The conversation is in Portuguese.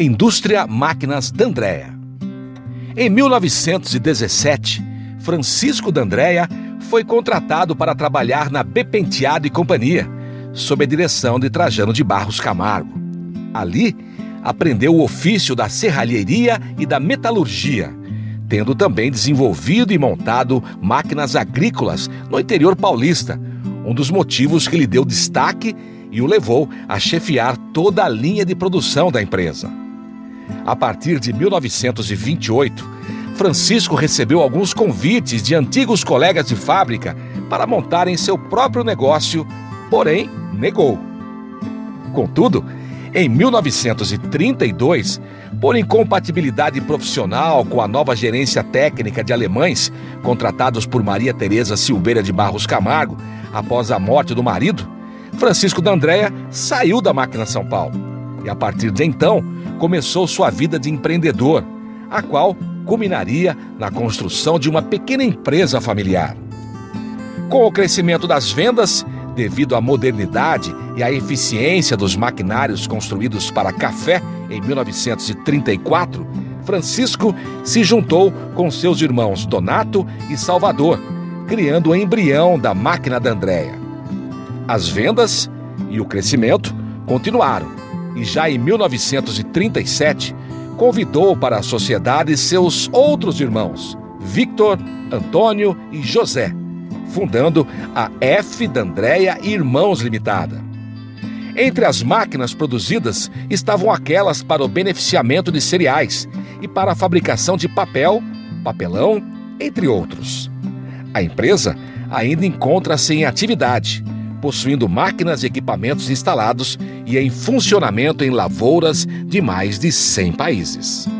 Indústria Máquinas D'Andrea. Em 1917, Francisco D'Andrea foi contratado para trabalhar na Bepenteado e Companhia, sob a direção de Trajano de Barros Camargo. Ali, aprendeu o ofício da serralheria e da metalurgia, tendo também desenvolvido e montado máquinas agrícolas no interior paulista, um dos motivos que lhe deu destaque e o levou a chefiar toda a linha de produção da empresa. A partir de 1928, Francisco recebeu alguns convites de antigos colegas de fábrica para montarem seu próprio negócio, porém negou. Contudo, em 1932, por incompatibilidade profissional com a nova gerência técnica de alemães, contratados por Maria Teresa Silveira de Barros Camargo, após a morte do marido, Francisco D'Andrea saiu da máquina São Paulo. E a partir de então, começou sua vida de empreendedor, a qual culminaria na construção de uma pequena empresa familiar. Com o crescimento das vendas, devido à modernidade e à eficiência dos maquinários construídos para café em 1934, Francisco se juntou com seus irmãos Donato e Salvador, criando o embrião da máquina da Andréia. As vendas e o crescimento continuaram, e já em 1937 convidou para a sociedade seus outros irmãos, Victor, Antônio e José fundando a F. D'Andrea Irmãos Limitada. Entre as máquinas produzidas estavam aquelas para o beneficiamento de cereais e para a fabricação de papel, papelão, entre outros. A empresa ainda encontra-se em atividade, possuindo máquinas e equipamentos instalados e em funcionamento em lavouras de mais de 100 países.